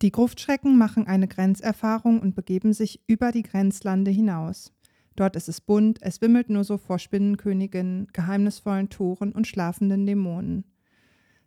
Die Gruftschrecken machen eine Grenzerfahrung und begeben sich über die Grenzlande hinaus. Dort ist es bunt, es wimmelt nur so vor Spinnenköniginnen, geheimnisvollen Toren und schlafenden Dämonen.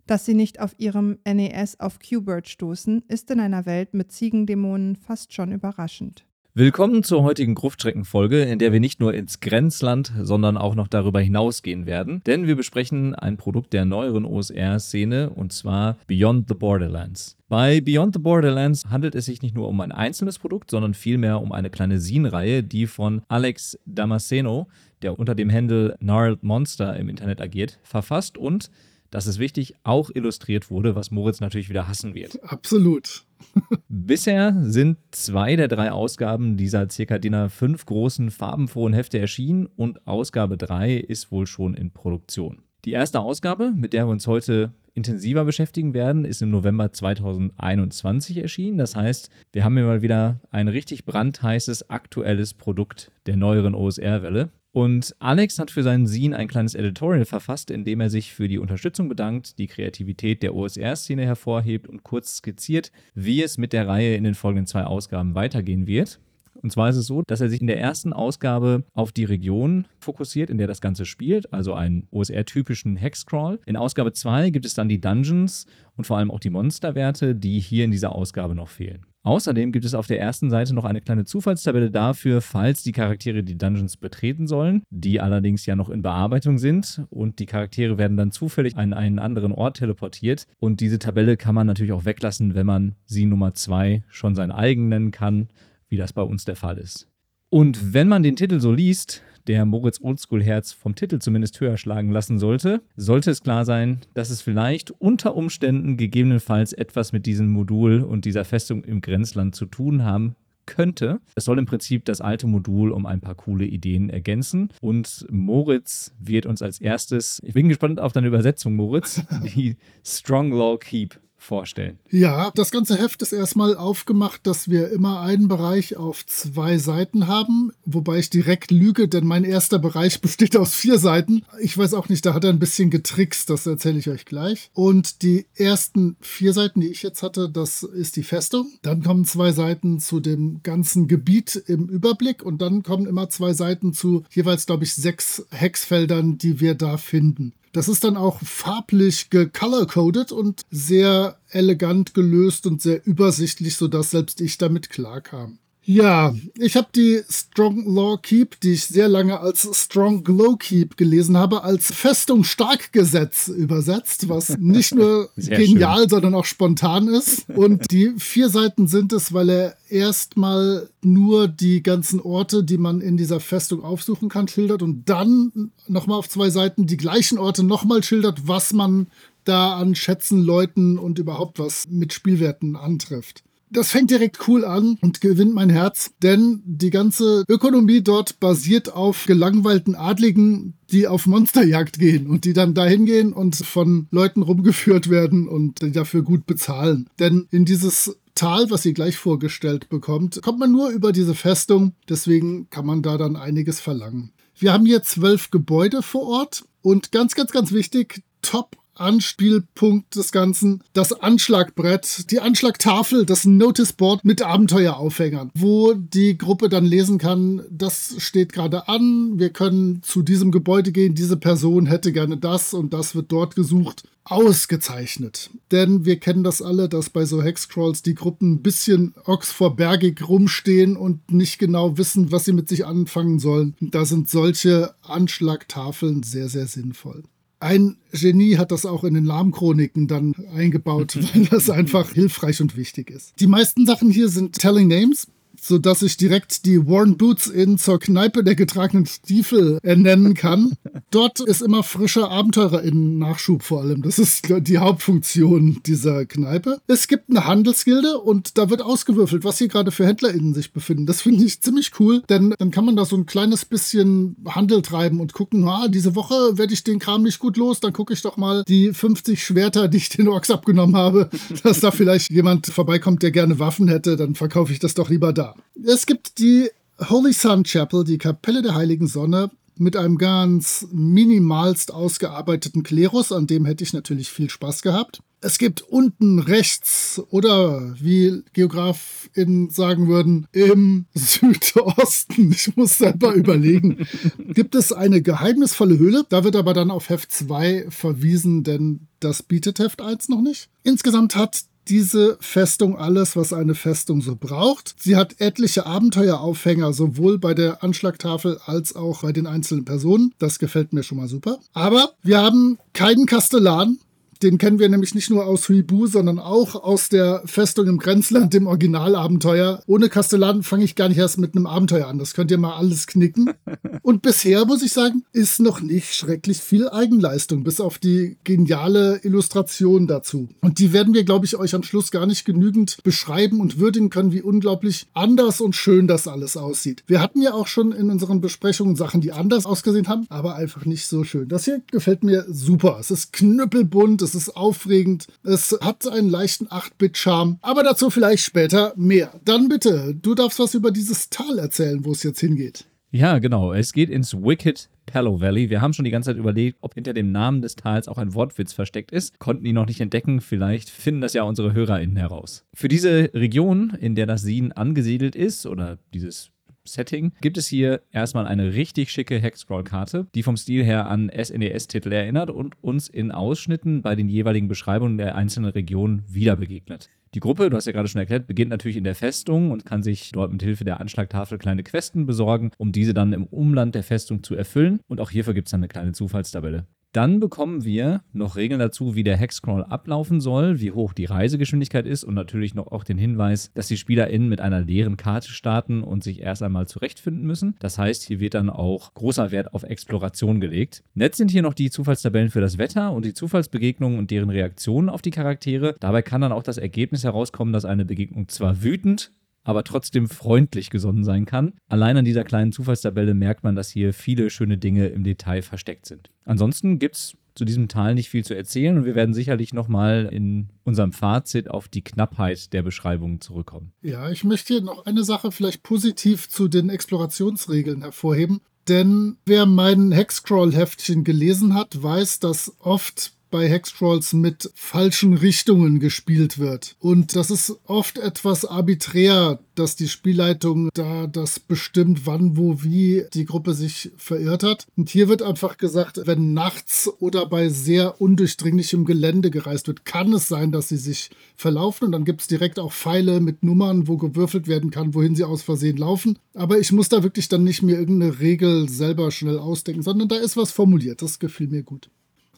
Dass sie nicht auf ihrem NES auf Q-Bird stoßen, ist in einer Welt mit Ziegendämonen fast schon überraschend. Willkommen zur heutigen Gruftstreckenfolge, in der wir nicht nur ins Grenzland, sondern auch noch darüber hinausgehen werden. Denn wir besprechen ein Produkt der neueren OSR-Szene und zwar Beyond the Borderlands. Bei Beyond the Borderlands handelt es sich nicht nur um ein einzelnes Produkt, sondern vielmehr um eine kleine Zine-Reihe, die von Alex Damasceno, der unter dem Handle Gnarled Monster im Internet agiert, verfasst und das ist wichtig, auch illustriert wurde, was Moritz natürlich wieder hassen wird. Absolut. Bisher sind zwei der drei Ausgaben dieser ca. DIN A5 großen farbenfrohen Hefte erschienen und Ausgabe 3 ist wohl schon in Produktion. Die erste Ausgabe, mit der wir uns heute intensiver beschäftigen werden, ist im November 2021 erschienen. Das heißt, wir haben hier mal wieder ein richtig brandheißes aktuelles Produkt der neueren OSR-Welle. Und Alex hat für seinen Zine ein kleines Editorial verfasst, in dem er sich für die Unterstützung bedankt, die Kreativität der OSR-Szene hervorhebt und kurz skizziert, wie es mit der Reihe in den folgenden zwei Ausgaben weitergehen wird. Und zwar ist es so, dass er sich in der ersten Ausgabe auf die Region fokussiert, in der das Ganze spielt, also einen OSR-typischen Hexcrawl. In Ausgabe 2 gibt es dann die Dungeons und vor allem auch die Monsterwerte, die hier in dieser Ausgabe noch fehlen. Außerdem gibt es auf der ersten Seite noch eine kleine Zufallstabelle dafür, falls die Charaktere die Dungeons betreten sollen, die allerdings ja noch in Bearbeitung sind und die Charaktere werden dann zufällig an einen anderen Ort teleportiert und diese Tabelle kann man natürlich auch weglassen, wenn man sie Nummer 2 schon sein eigen nennen kann, wie das bei uns der Fall ist. Und wenn man den Titel so liest, der Moritz Oldschool-Herz vom Titel zumindest höher schlagen lassen sollte, sollte es klar sein, dass es vielleicht unter Umständen gegebenenfalls etwas mit diesem Modul und dieser Festung im Grenzland zu tun haben könnte. Es soll im Prinzip das alte Modul um ein paar coole Ideen ergänzen. Und Moritz wird uns als erstes, ich bin gespannt auf deine Übersetzung, Moritz, die Strong Law Keep vorstellen. Ja, das ganze Heft ist erstmal aufgemacht, dass wir immer einen Bereich auf zwei Seiten haben, wobei ich direkt lüge, denn mein erster Bereich besteht aus vier Seiten. Ich weiß auch nicht, da hat er ein bisschen getrickst, das erzähle ich euch gleich. Und die ersten vier Seiten, die ich jetzt hatte, das ist die Festung. Dann kommen zwei Seiten zu dem ganzen Gebiet im Überblick und dann kommen immer zwei Seiten zu jeweils, glaube ich, sechs Hexfeldern, die wir da finden. Das ist dann auch farblich gecolor-coded und sehr elegant gelöst und sehr übersichtlich, sodass selbst ich damit klarkam. Ja, ich habe die Strong Law Keep, die ich sehr lange als Strong Glow Keep gelesen habe, als Festung Stark Gesetz übersetzt, was nicht nur genial, schön. sondern auch spontan ist. Und die vier Seiten sind es, weil er erstmal nur die ganzen Orte, die man in dieser Festung aufsuchen kann, schildert und dann nochmal auf zwei Seiten die gleichen Orte nochmal schildert, was man da an Schätzen, Leuten und überhaupt was mit Spielwerten antrifft das fängt direkt cool an und gewinnt mein Herz, denn die ganze Ökonomie dort basiert auf gelangweilten Adligen, die auf Monsterjagd gehen und die dann dahin gehen und von Leuten rumgeführt werden und dafür gut bezahlen. Denn in dieses Tal, was ihr gleich vorgestellt bekommt, kommt man nur über diese Festung, deswegen kann man da dann einiges verlangen. Wir haben hier zwölf Gebäude vor Ort und ganz, ganz, ganz wichtig, top Anspielpunkt des Ganzen das Anschlagbrett, die Anschlagtafel, das Noticeboard mit Abenteueraufhängern, wo die Gruppe dann lesen kann, das steht gerade an, wir können zu diesem Gebäude gehen, diese Person hätte gerne das und das wird dort gesucht. Ausgezeichnet. Denn wir kennen das alle, dass bei so Hexcrawls die Gruppen ein bisschen ochsvorbergig rumstehen und nicht genau wissen, was sie mit sich anfangen sollen. Da sind solche Anschlagtafeln sehr, sehr sinnvoll. Ein Genie hat das auch in den Lahmchroniken dann eingebaut, weil das einfach hilfreich und wichtig ist. Die meisten Sachen hier sind Telling Names. Sodass ich direkt die Worn Boots in zur Kneipe der getragenen Stiefel ernennen kann. Dort ist immer frischer AbenteurerInnen-Nachschub vor allem. Das ist die Hauptfunktion dieser Kneipe. Es gibt eine Handelsgilde und da wird ausgewürfelt, was hier gerade für HändlerInnen sich befinden. Das finde ich ziemlich cool, denn dann kann man da so ein kleines bisschen Handel treiben und gucken, ah, diese Woche werde ich den Kram nicht gut los, dann gucke ich doch mal die 50 Schwerter, die ich den Orks abgenommen habe, dass da vielleicht jemand vorbeikommt, der gerne Waffen hätte, dann verkaufe ich das doch lieber da. Es gibt die Holy Sun Chapel, die Kapelle der Heiligen Sonne, mit einem ganz minimalst ausgearbeiteten Klerus, an dem hätte ich natürlich viel Spaß gehabt. Es gibt unten rechts oder wie GeografInnen sagen würden, im Südosten, ich muss selber überlegen, gibt es eine geheimnisvolle Höhle. Da wird aber dann auf Heft 2 verwiesen, denn das bietet Heft 1 noch nicht. Insgesamt hat diese Festung alles, was eine Festung so braucht. Sie hat etliche Abenteueraufhänger, sowohl bei der Anschlagtafel als auch bei den einzelnen Personen. Das gefällt mir schon mal super. Aber wir haben keinen Kastellan. Den kennen wir nämlich nicht nur aus Huibu, sondern auch aus der Festung im Grenzland, dem Originalabenteuer. Ohne Kastellan fange ich gar nicht erst mit einem Abenteuer an. Das könnt ihr mal alles knicken. Und bisher, muss ich sagen, ist noch nicht schrecklich viel Eigenleistung, bis auf die geniale Illustration dazu. Und die werden wir, glaube ich, euch am Schluss gar nicht genügend beschreiben und würdigen können, wie unglaublich anders und schön das alles aussieht. Wir hatten ja auch schon in unseren Besprechungen Sachen, die anders ausgesehen haben, aber einfach nicht so schön. Das hier gefällt mir super. Es ist knüppelbunt, es ist aufregend, es hat einen leichten 8-Bit-Charme, aber dazu vielleicht später mehr. Dann bitte, du darfst was über dieses Tal erzählen, wo es jetzt hingeht. Ja, genau. Es geht ins Wicked Pallow Valley. Wir haben schon die ganze Zeit überlegt, ob hinter dem Namen des Tals auch ein Wortwitz versteckt ist. Konnten ihn noch nicht entdecken. Vielleicht finden das ja unsere HörerInnen heraus. Für diese Region, in der das Sin angesiedelt ist, oder dieses Setting gibt es hier erstmal eine richtig schicke Hexcrawl-Karte, die vom Stil her an SNES-Titel erinnert und uns in Ausschnitten bei den jeweiligen Beschreibungen der einzelnen Regionen wieder begegnet. Die Gruppe, du hast ja gerade schon erklärt, beginnt natürlich in der Festung und kann sich dort mit Hilfe der Anschlagtafel kleine Questen besorgen, um diese dann im Umland der Festung zu erfüllen. Und auch hierfür gibt es dann eine kleine Zufallstabelle. Dann bekommen wir noch Regeln dazu, wie der Hexcrawl ablaufen soll, wie hoch die Reisegeschwindigkeit ist und natürlich noch auch den Hinweis, dass die SpielerInnen mit einer leeren Karte starten und sich erst einmal zurechtfinden müssen. Das heißt, hier wird dann auch großer Wert auf Exploration gelegt. Nett sind hier noch die Zufallstabellen für das Wetter und die Zufallsbegegnungen und deren Reaktionen auf die Charaktere. Dabei kann dann auch das Ergebnis herauskommen, dass eine Begegnung zwar wütend, aber trotzdem freundlich gesonnen sein kann. Allein an dieser kleinen Zufallstabelle merkt man, dass hier viele schöne Dinge im Detail versteckt sind. Ansonsten gibt es zu diesem Tal nicht viel zu erzählen und wir werden sicherlich nochmal in unserem Fazit auf die Knappheit der Beschreibungen zurückkommen. Ja, ich möchte hier noch eine Sache vielleicht positiv zu den Explorationsregeln hervorheben. Denn wer mein Hexcrawl-Heftchen gelesen hat, weiß, dass oft bei Hexcrawls mit falschen Richtungen gespielt wird. Und das ist oft etwas arbiträr, dass die Spielleitung da das bestimmt, wann, wo, wie die Gruppe sich verirrt hat. Und hier wird einfach gesagt, wenn nachts oder bei sehr undurchdringlichem Gelände gereist wird, kann es sein, dass sie sich verlaufen. Und dann gibt es direkt auch Pfeile mit Nummern, wo gewürfelt werden kann, wohin sie aus Versehen laufen. Aber ich muss da wirklich dann nicht mir irgendeine Regel selber schnell ausdenken, sondern da ist was formuliert. Das gefiel mir gut.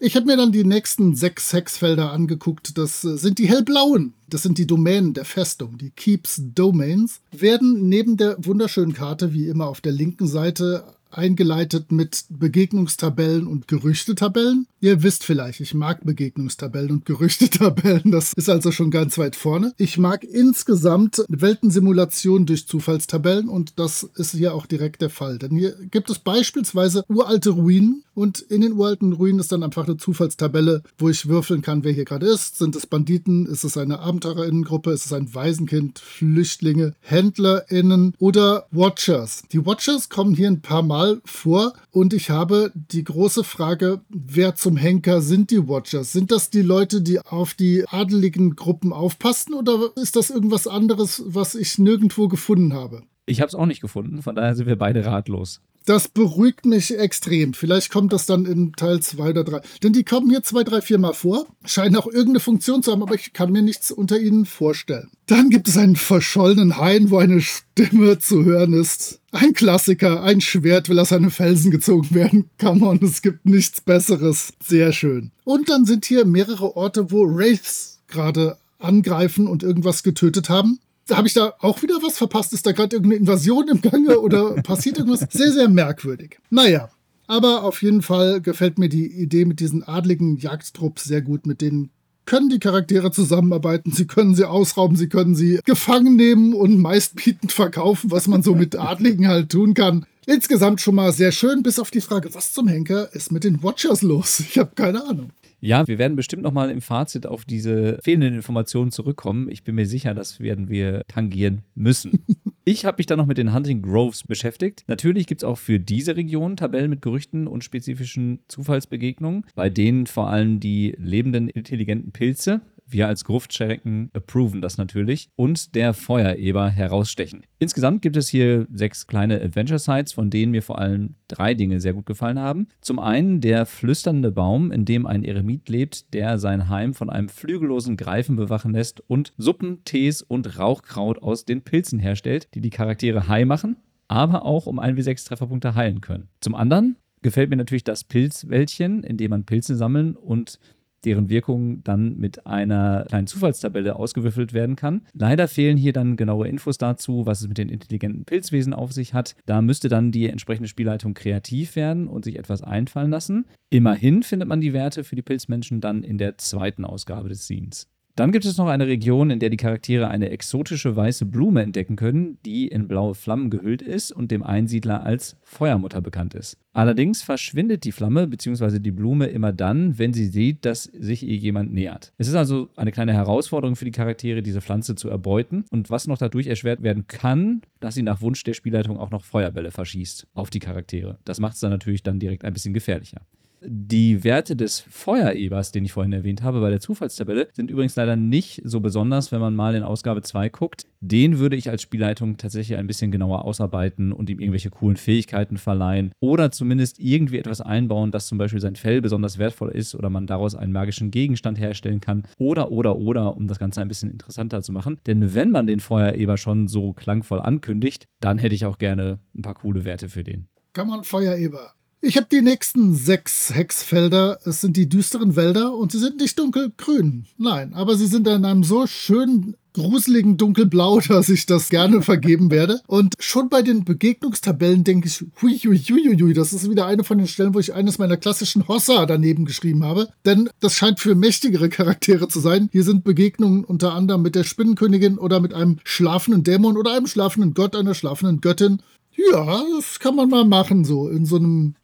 Ich habe mir dann die nächsten sechs Hexfelder angeguckt. Das äh, sind die hellblauen. Das sind die Domänen der Festung, die Keeps Domains. Werden neben der wunderschönen Karte wie immer auf der linken Seite eingeleitet mit Begegnungstabellen und Gerüchtetabellen. Ihr wisst vielleicht, ich mag Begegnungstabellen und Gerüchtetabellen. Das ist also schon ganz weit vorne. Ich mag insgesamt Weltensimulationen durch Zufallstabellen und das ist hier auch direkt der Fall. Denn hier gibt es beispielsweise uralte Ruinen und in den uralten Ruinen ist dann einfach eine Zufallstabelle, wo ich würfeln kann, wer hier gerade ist. Sind es Banditen? Ist es eine Abenteurerinnengruppe? Ist es ein Waisenkind? Flüchtlinge? HändlerInnen oder Watchers? Die Watchers kommen hier ein paar Mal Mal vor und ich habe die große Frage, wer zum Henker sind die Watchers? Sind das die Leute, die auf die adeligen Gruppen aufpassen oder ist das irgendwas anderes, was ich nirgendwo gefunden habe? Ich habe es auch nicht gefunden, von daher sind wir beide ratlos. Das beruhigt mich extrem. Vielleicht kommt das dann in Teil 2 oder 3. Denn die kommen hier zwei, drei, vier Mal vor, scheinen auch irgendeine Funktion zu haben, aber ich kann mir nichts unter ihnen vorstellen. Dann gibt es einen verschollenen Hain, wo eine Stimme zu hören ist. Ein Klassiker, ein Schwert will aus einem Felsen gezogen werden. Come on, es gibt nichts Besseres. Sehr schön. Und dann sind hier mehrere Orte, wo Wraiths gerade angreifen und irgendwas getötet haben. Habe ich da auch wieder was verpasst? Ist da gerade irgendeine Invasion im Gange oder passiert irgendwas? Sehr, sehr merkwürdig. Naja, aber auf jeden Fall gefällt mir die Idee mit diesen adligen Jagdtrupps sehr gut. Mit denen können die Charaktere zusammenarbeiten, sie können sie ausrauben, sie können sie gefangen nehmen und meistbietend verkaufen, was man so mit Adligen halt tun kann. Insgesamt schon mal sehr schön, bis auf die Frage, was zum Henker ist mit den Watchers los? Ich habe keine Ahnung. Ja, wir werden bestimmt nochmal im Fazit auf diese fehlenden Informationen zurückkommen. Ich bin mir sicher, das werden wir tangieren müssen. Ich habe mich dann noch mit den Hunting Groves beschäftigt. Natürlich gibt es auch für diese Region Tabellen mit Gerüchten und spezifischen Zufallsbegegnungen, bei denen vor allem die lebenden intelligenten Pilze wir als Gruftschrecken approven das natürlich und der Feuereber herausstechen. Insgesamt gibt es hier sechs kleine Adventure-Sites, von denen mir vor allem drei Dinge sehr gut gefallen haben. Zum einen der flüsternde Baum, in dem ein Eremit lebt, der sein Heim von einem flügellosen Greifen bewachen lässt und Suppen, Tees und Rauchkraut aus den Pilzen herstellt, die die Charaktere high machen, aber auch um 1w6 Trefferpunkte heilen können. Zum anderen gefällt mir natürlich das Pilzwäldchen, in dem man Pilze sammeln und deren Wirkung dann mit einer kleinen Zufallstabelle ausgewürfelt werden kann. Leider fehlen hier dann genaue Infos dazu, was es mit den intelligenten Pilzwesen auf sich hat. Da müsste dann die entsprechende Spielleitung kreativ werden und sich etwas einfallen lassen. Immerhin findet man die Werte für die Pilzmenschen dann in der zweiten Ausgabe des Scenes. Dann gibt es noch eine Region, in der die Charaktere eine exotische weiße Blume entdecken können, die in blaue Flammen gehüllt ist und dem Einsiedler als Feuermutter bekannt ist. Allerdings verschwindet die Flamme bzw. die Blume immer dann, wenn sie sieht, dass sich ihr jemand nähert. Es ist also eine kleine Herausforderung für die Charaktere, diese Pflanze zu erbeuten und was noch dadurch erschwert werden kann, dass sie nach Wunsch der Spielleitung auch noch Feuerbälle verschießt auf die Charaktere. Das macht es dann natürlich dann direkt ein bisschen gefährlicher. Die Werte des Feuerebers, den ich vorhin erwähnt habe, bei der Zufallstabelle, sind übrigens leider nicht so besonders, wenn man mal in Ausgabe 2 guckt. Den würde ich als Spielleitung tatsächlich ein bisschen genauer ausarbeiten und ihm irgendwelche coolen Fähigkeiten verleihen oder zumindest irgendwie etwas einbauen, dass zum Beispiel sein Fell besonders wertvoll ist oder man daraus einen magischen Gegenstand herstellen kann oder, oder, oder, um das Ganze ein bisschen interessanter zu machen. Denn wenn man den Feuereber schon so klangvoll ankündigt, dann hätte ich auch gerne ein paar coole Werte für den. Kann man Feuereber ich habe die nächsten sechs Hexfelder. Es sind die düsteren Wälder und sie sind nicht dunkelgrün. Nein, aber sie sind in einem so schönen gruseligen dunkelblau, dass ich das gerne vergeben werde. Und schon bei den Begegnungstabellen denke ich, hui, hui, hui, hui, das ist wieder eine von den Stellen, wo ich eines meiner klassischen Hossa daneben geschrieben habe. Denn das scheint für mächtigere Charaktere zu sein. Hier sind Begegnungen unter anderem mit der Spinnenkönigin oder mit einem schlafenden Dämon oder einem schlafenden Gott, einer schlafenden Göttin. Ja, das kann man mal machen, so in so einem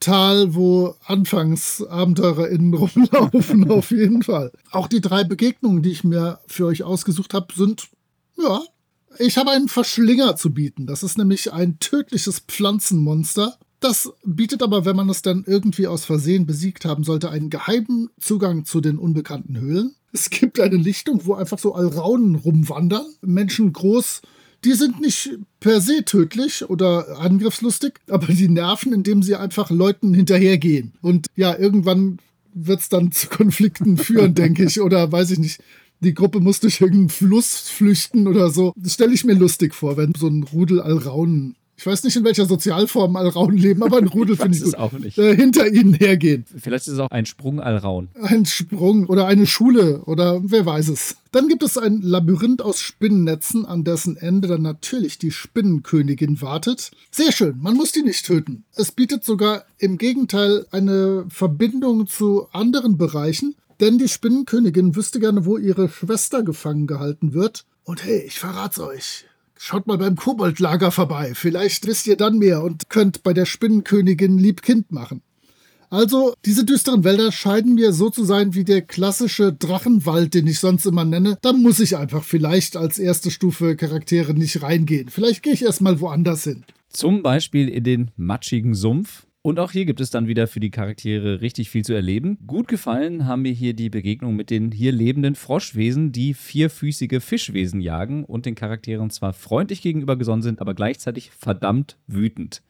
Tal, wo anfangs AbenteurerInnen rumlaufen, auf jeden Fall. Auch die drei Begegnungen, die ich mir für euch ausgesucht habe, sind, ja, ich habe einen Verschlinger zu bieten. Das ist nämlich ein tödliches Pflanzenmonster. Das bietet aber, wenn man es dann irgendwie aus Versehen besiegt haben sollte, einen geheimen Zugang zu den unbekannten Höhlen. Es gibt eine Lichtung, wo einfach so Alraunen rumwandern, Menschen groß die sind nicht per se tödlich oder angriffslustig, aber die nerven, indem sie einfach Leuten hinterhergehen. Und ja, irgendwann wird es dann zu Konflikten führen, denke ich. Oder weiß ich nicht. Die Gruppe muss durch irgendeinen Fluss flüchten oder so. Das stelle ich mir lustig vor, wenn so ein Rudel Alraunen ich weiß nicht, in welcher Sozialform Alraun leben, aber ein Rudel finde ich gut. Auch nicht. Äh, hinter ihnen hergehen. Vielleicht ist es auch ein Sprung Alraun. Ein Sprung oder eine Schule oder wer weiß es. Dann gibt es ein Labyrinth aus Spinnennetzen, an dessen Ende dann natürlich die Spinnenkönigin wartet. Sehr schön, man muss die nicht töten. Es bietet sogar im Gegenteil eine Verbindung zu anderen Bereichen, denn die Spinnenkönigin wüsste gerne, wo ihre Schwester gefangen gehalten wird. Und hey, ich verrat's euch. Schaut mal beim Koboldlager vorbei. Vielleicht wisst ihr dann mehr und könnt bei der Spinnenkönigin Liebkind machen. Also, diese düsteren Wälder scheinen mir so zu sein wie der klassische Drachenwald, den ich sonst immer nenne. Da muss ich einfach vielleicht als erste Stufe Charaktere nicht reingehen. Vielleicht gehe ich erstmal woanders hin. Zum Beispiel in den matschigen Sumpf. Und auch hier gibt es dann wieder für die Charaktere richtig viel zu erleben. Gut gefallen haben mir hier die Begegnung mit den hier lebenden Froschwesen, die vierfüßige Fischwesen jagen und den Charakteren zwar freundlich gegenüber gesonnen sind, aber gleichzeitig verdammt wütend.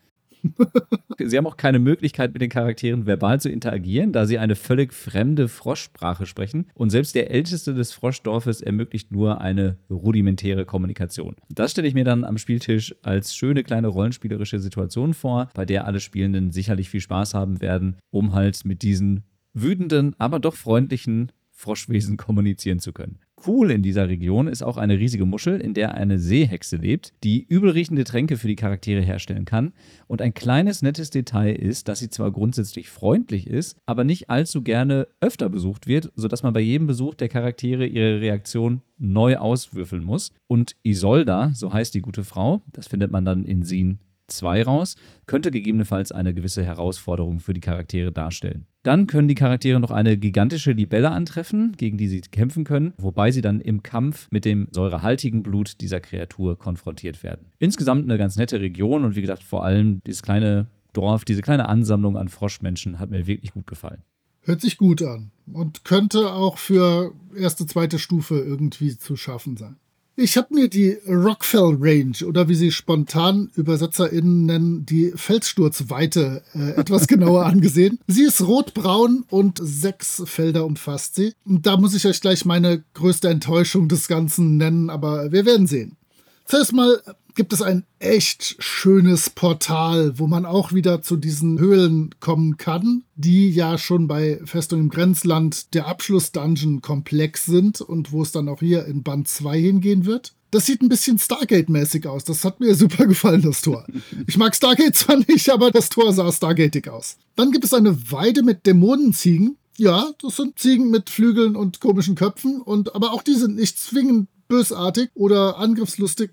sie haben auch keine Möglichkeit, mit den Charakteren verbal zu interagieren, da sie eine völlig fremde Froschsprache sprechen. Und selbst der Älteste des Froschdorfes ermöglicht nur eine rudimentäre Kommunikation. Das stelle ich mir dann am Spieltisch als schöne kleine rollenspielerische Situation vor, bei der alle Spielenden sicherlich viel Spaß haben werden, um halt mit diesen wütenden, aber doch freundlichen Froschwesen kommunizieren zu können. Cool in dieser Region ist auch eine riesige Muschel, in der eine Seehexe lebt, die übelriechende Tränke für die Charaktere herstellen kann. Und ein kleines nettes Detail ist, dass sie zwar grundsätzlich freundlich ist, aber nicht allzu gerne öfter besucht wird, sodass man bei jedem Besuch der Charaktere ihre Reaktion neu auswürfeln muss. Und Isolda, so heißt die gute Frau, das findet man dann in Sin 2 raus, könnte gegebenenfalls eine gewisse Herausforderung für die Charaktere darstellen. Dann können die Charaktere noch eine gigantische Libelle antreffen, gegen die sie kämpfen können, wobei sie dann im Kampf mit dem säurehaltigen Blut dieser Kreatur konfrontiert werden. Insgesamt eine ganz nette Region und wie gesagt, vor allem dieses kleine Dorf, diese kleine Ansammlung an Froschmenschen hat mir wirklich gut gefallen. Hört sich gut an und könnte auch für erste, zweite Stufe irgendwie zu schaffen sein. Ich habe mir die Rockfell Range oder wie sie spontan ÜbersetzerInnen nennen, die Felssturzweite äh, etwas genauer angesehen. Sie ist rotbraun und sechs Felder umfasst sie. Und da muss ich euch gleich meine größte Enttäuschung des Ganzen nennen, aber wir werden sehen. Zuerst mal gibt es ein echt schönes Portal, wo man auch wieder zu diesen Höhlen kommen kann, die ja schon bei Festung im Grenzland der Abschluss-Dungeon-Komplex sind und wo es dann auch hier in Band 2 hingehen wird. Das sieht ein bisschen Stargate-mäßig aus. Das hat mir super gefallen, das Tor. Ich mag Stargate zwar nicht, aber das Tor sah Stargatig aus. Dann gibt es eine Weide mit Dämonenziegen. Ja, das sind Ziegen mit Flügeln und komischen Köpfen. Und, aber auch die sind nicht zwingend bösartig oder angriffslustig.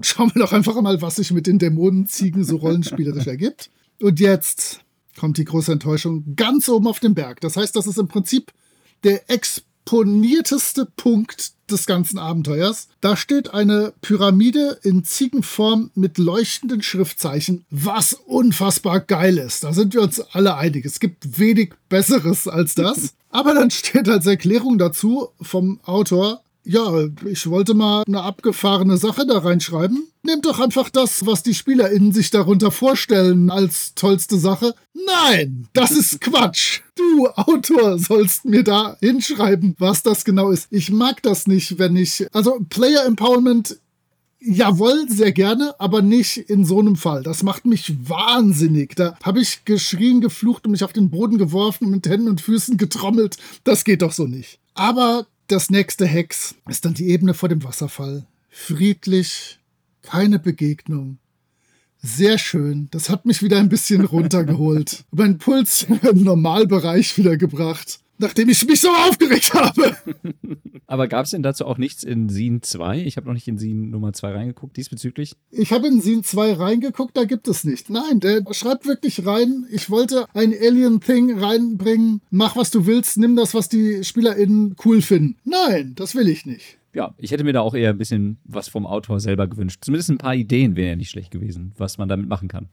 Schauen wir doch einfach mal, was sich mit den Dämonenziegen so rollenspielerisch ergibt. Und jetzt kommt die große Enttäuschung ganz oben auf den Berg. Das heißt, das ist im Prinzip der exponierteste Punkt des ganzen Abenteuers. Da steht eine Pyramide in Ziegenform mit leuchtenden Schriftzeichen, was unfassbar geil ist. Da sind wir uns alle einig. Es gibt wenig Besseres als das. Aber dann steht als Erklärung dazu vom Autor, ja, ich wollte mal eine abgefahrene Sache da reinschreiben. Nehmt doch einfach das, was die SpielerInnen sich darunter vorstellen als tollste Sache. Nein, das ist Quatsch. Du, Autor, sollst mir da hinschreiben, was das genau ist. Ich mag das nicht, wenn ich. Also, Player Empowerment Jawohl, sehr gerne, aber nicht in so einem Fall. Das macht mich wahnsinnig. Da habe ich geschrien, geflucht und mich auf den Boden geworfen, mit Händen und Füßen getrommelt. Das geht doch so nicht. Aber das nächste Hex ist dann die Ebene vor dem Wasserfall. Friedlich, keine Begegnung. Sehr schön. Das hat mich wieder ein bisschen runtergeholt. mein Puls im Normalbereich wieder gebracht nachdem ich mich so aufgeregt habe. Aber gab es denn dazu auch nichts in Sin 2? Ich habe noch nicht in Sin Nummer 2 reingeguckt diesbezüglich. Ich habe in Sin 2 reingeguckt, da gibt es nicht. Nein, der schreibt wirklich rein, ich wollte ein Alien-Thing reinbringen, mach was du willst, nimm das, was die SpielerInnen cool finden. Nein, das will ich nicht. Ja, ich hätte mir da auch eher ein bisschen was vom Autor selber gewünscht. Zumindest ein paar Ideen wären ja nicht schlecht gewesen, was man damit machen kann.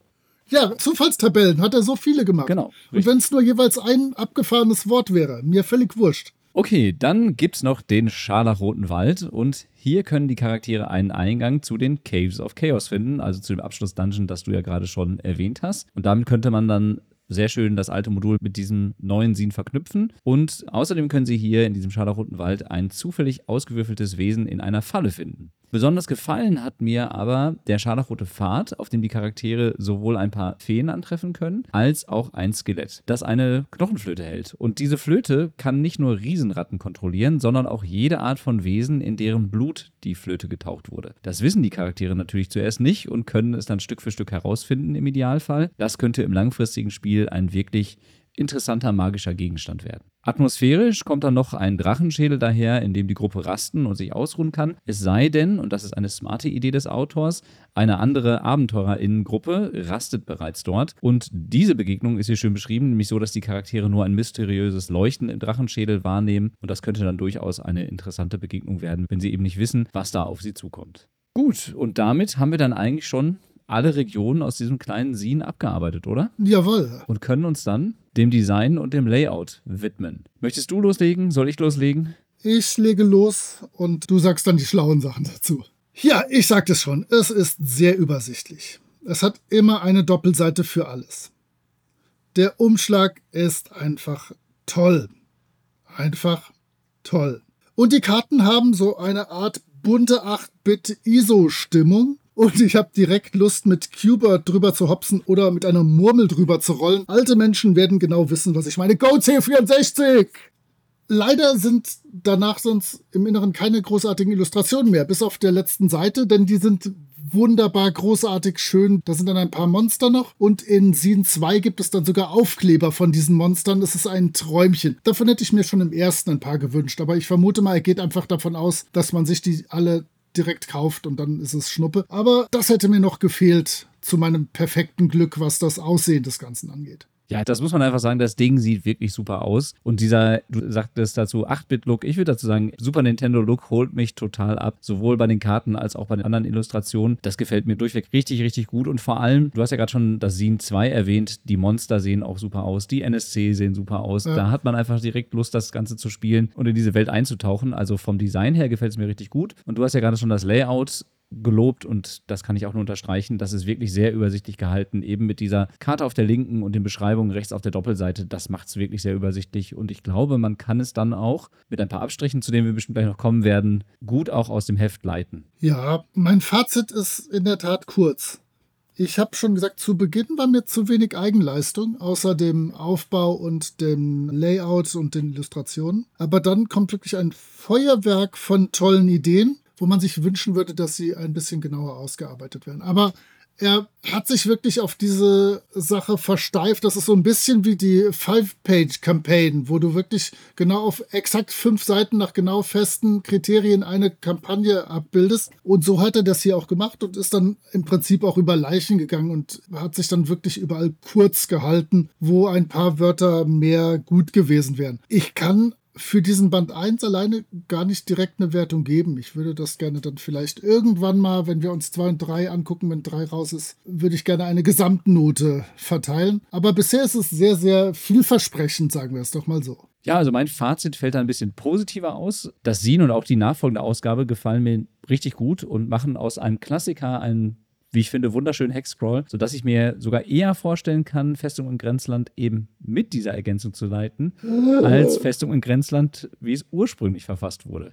Ja, Zufallstabellen hat er so viele gemacht. Genau. Richtig. Und wenn es nur jeweils ein abgefahrenes Wort wäre, mir völlig wurscht. Okay, dann gibt's noch den Scharlachroten Wald und hier können die Charaktere einen Eingang zu den Caves of Chaos finden, also zu dem Abschluss-Dungeon, das du ja gerade schon erwähnt hast. Und damit könnte man dann sehr schön das alte Modul mit diesem neuen Sin verknüpfen. Und außerdem können Sie hier in diesem scharlachroten Wald ein zufällig ausgewürfeltes Wesen in einer Falle finden. Besonders gefallen hat mir aber der scharlachrote Pfad, auf dem die Charaktere sowohl ein paar Feen antreffen können, als auch ein Skelett, das eine Knochenflöte hält. Und diese Flöte kann nicht nur Riesenratten kontrollieren, sondern auch jede Art von Wesen, in deren Blut die Flöte getaucht wurde. Das wissen die Charaktere natürlich zuerst nicht und können es dann Stück für Stück herausfinden im Idealfall. Das könnte im langfristigen Spiel ein wirklich interessanter magischer Gegenstand werden. Atmosphärisch kommt dann noch ein Drachenschädel daher, in dem die Gruppe rasten und sich ausruhen kann. Es sei denn, und das ist eine smarte Idee des Autors, eine andere Abenteurerinnengruppe rastet bereits dort. Und diese Begegnung ist hier schön beschrieben, nämlich so, dass die Charaktere nur ein mysteriöses Leuchten im Drachenschädel wahrnehmen. Und das könnte dann durchaus eine interessante Begegnung werden, wenn sie eben nicht wissen, was da auf sie zukommt. Gut, und damit haben wir dann eigentlich schon alle Regionen aus diesem kleinen Sin abgearbeitet, oder? Jawohl. Und können uns dann dem Design und dem Layout widmen. Möchtest du loslegen? Soll ich loslegen? Ich lege los und du sagst dann die schlauen Sachen dazu. Ja, ich sagte es schon, es ist sehr übersichtlich. Es hat immer eine Doppelseite für alles. Der Umschlag ist einfach toll. Einfach toll. Und die Karten haben so eine Art bunte 8-Bit-ISO-Stimmung und ich habe direkt Lust, mit Cuba drüber zu hopsen oder mit einer Murmel drüber zu rollen. Alte Menschen werden genau wissen, was ich meine. Go C64! Leider sind danach sonst im Inneren keine großartigen Illustrationen mehr, bis auf der letzten Seite, denn die sind wunderbar großartig schön. Da sind dann ein paar Monster noch und in Scene 2 gibt es dann sogar Aufkleber von diesen Monstern. Das ist ein Träumchen. Davon hätte ich mir schon im ersten ein paar gewünscht, aber ich vermute mal, er geht einfach davon aus, dass man sich die alle direkt kauft und dann ist es Schnuppe. Aber das hätte mir noch gefehlt zu meinem perfekten Glück, was das Aussehen des Ganzen angeht. Ja, das muss man einfach sagen, das Ding sieht wirklich super aus. Und dieser, du sagtest dazu 8-Bit-Look, ich würde dazu sagen, Super Nintendo-Look holt mich total ab, sowohl bei den Karten als auch bei den anderen Illustrationen. Das gefällt mir durchweg richtig, richtig gut. Und vor allem, du hast ja gerade schon das Scene 2 erwähnt, die Monster sehen auch super aus, die NSC sehen super aus. Ja. Da hat man einfach direkt Lust, das Ganze zu spielen und in diese Welt einzutauchen. Also vom Design her gefällt es mir richtig gut. Und du hast ja gerade schon das Layout gelobt und das kann ich auch nur unterstreichen. Das ist wirklich sehr übersichtlich gehalten, eben mit dieser Karte auf der linken und den Beschreibungen rechts auf der Doppelseite. Das macht es wirklich sehr übersichtlich und ich glaube, man kann es dann auch mit ein paar Abstrichen, zu denen wir bestimmt gleich noch kommen werden, gut auch aus dem Heft leiten. Ja, mein Fazit ist in der Tat kurz. Ich habe schon gesagt, zu Beginn war mir zu wenig Eigenleistung, außer dem Aufbau und dem Layout und den Illustrationen. Aber dann kommt wirklich ein Feuerwerk von tollen Ideen wo man sich wünschen würde, dass sie ein bisschen genauer ausgearbeitet werden. Aber er hat sich wirklich auf diese Sache versteift. Das ist so ein bisschen wie die Five-Page-Campaign, wo du wirklich genau auf exakt fünf Seiten nach genau festen Kriterien eine Kampagne abbildest. Und so hat er das hier auch gemacht und ist dann im Prinzip auch über Leichen gegangen und hat sich dann wirklich überall kurz gehalten, wo ein paar Wörter mehr gut gewesen wären. Ich kann für diesen Band 1 alleine gar nicht direkt eine Wertung geben. Ich würde das gerne dann vielleicht irgendwann mal, wenn wir uns 2 und 3 angucken, wenn 3 raus ist, würde ich gerne eine Gesamtnote verteilen. Aber bisher ist es sehr, sehr vielversprechend, sagen wir es doch mal so. Ja, also mein Fazit fällt da ein bisschen positiver aus. Das Sien und auch die nachfolgende Ausgabe gefallen mir richtig gut und machen aus einem Klassiker einen wie ich finde, wunderschönen Hexcrawl, sodass ich mir sogar eher vorstellen kann, Festung in Grenzland eben mit dieser Ergänzung zu leiten, als Festung in Grenzland, wie es ursprünglich verfasst wurde.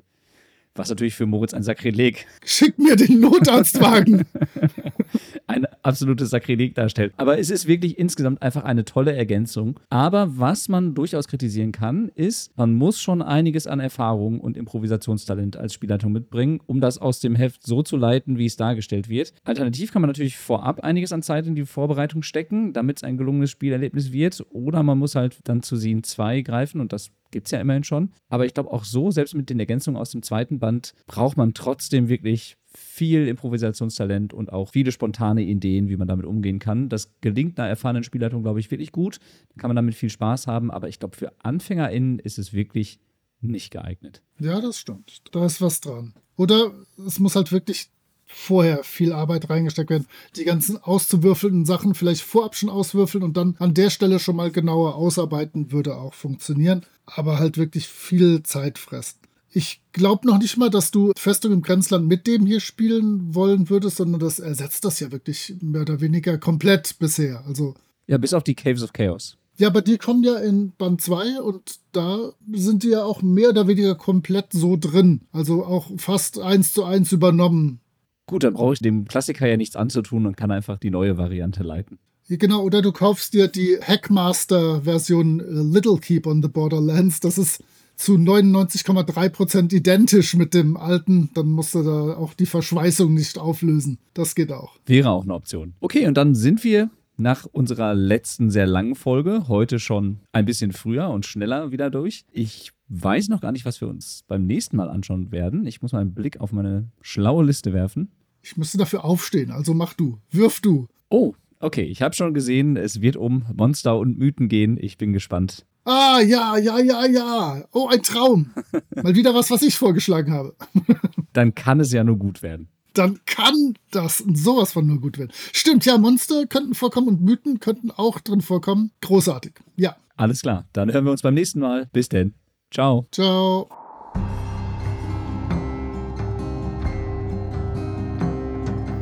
Was natürlich für Moritz ein Sakrileg. Schick mir den Notarztwagen! ein absolutes Sakrileg darstellt. Aber es ist wirklich insgesamt einfach eine tolle Ergänzung. Aber was man durchaus kritisieren kann, ist, man muss schon einiges an Erfahrung und Improvisationstalent als Spielleitung mitbringen, um das aus dem Heft so zu leiten, wie es dargestellt wird. Alternativ kann man natürlich vorab einiges an Zeit in die Vorbereitung stecken, damit es ein gelungenes Spielerlebnis wird. Oder man muss halt dann zu Scene 2 greifen und das gibt es ja immerhin schon. Aber ich glaube auch so, selbst mit den Ergänzungen aus dem zweiten Band, braucht man trotzdem wirklich viel Improvisationstalent und auch viele spontane Ideen, wie man damit umgehen kann. Das gelingt einer erfahrenen Spielleitung, glaube ich, wirklich gut. Da kann man damit viel Spaß haben, aber ich glaube, für AnfängerInnen ist es wirklich nicht geeignet. Ja, das stimmt. Da ist was dran. Oder es muss halt wirklich vorher viel Arbeit reingesteckt werden. Die ganzen auszuwürfelnden Sachen vielleicht vorab schon auswürfeln und dann an der Stelle schon mal genauer ausarbeiten, würde auch funktionieren. Aber halt wirklich viel Zeit fressen. Ich glaube noch nicht mal, dass du Festung im Grenzland mit dem hier spielen wollen würdest, sondern das ersetzt das ja wirklich mehr oder weniger komplett bisher. Also ja, bis auf die Caves of Chaos. Ja, aber die kommen ja in Band 2 und da sind die ja auch mehr oder weniger komplett so drin. Also auch fast eins zu eins übernommen. Gut, dann brauche ich dem Klassiker ja nichts anzutun und kann einfach die neue Variante leiten. Genau, oder du kaufst dir die Hackmaster-Version äh, Little Keep on the Borderlands. Das ist zu 99,3% identisch mit dem alten, dann musst du da auch die Verschweißung nicht auflösen. Das geht auch. Wäre auch eine Option. Okay, und dann sind wir nach unserer letzten sehr langen Folge heute schon ein bisschen früher und schneller wieder durch. Ich weiß noch gar nicht, was wir uns beim nächsten Mal anschauen werden. Ich muss mal einen Blick auf meine schlaue Liste werfen. Ich müsste dafür aufstehen, also mach du. Wirf du. Oh, okay. Ich habe schon gesehen, es wird um Monster und Mythen gehen. Ich bin gespannt. Ah, ja, ja, ja, ja. Oh, ein Traum. Mal wieder was, was ich vorgeschlagen habe. Dann kann es ja nur gut werden. Dann kann das sowas von nur gut werden. Stimmt, ja, Monster könnten vorkommen und Mythen könnten auch drin vorkommen. Großartig. Ja. Alles klar. Dann hören wir uns beim nächsten Mal. Bis denn. Ciao. Ciao.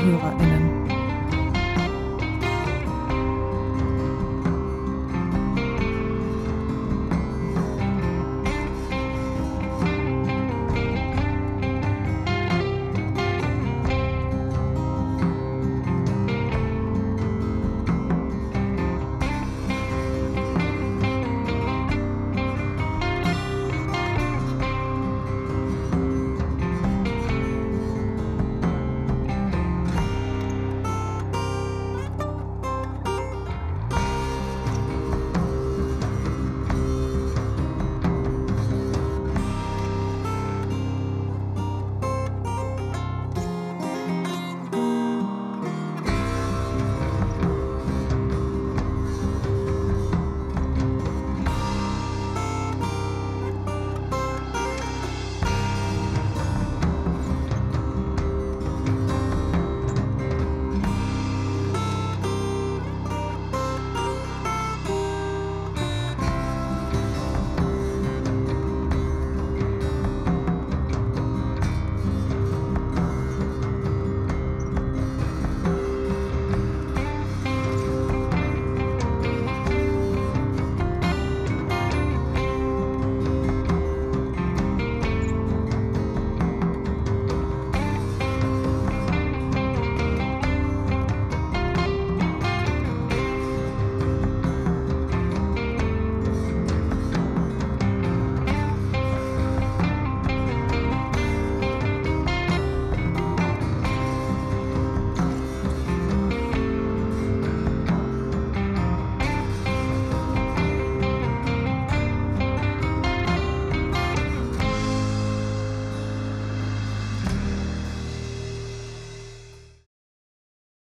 HörerInnen.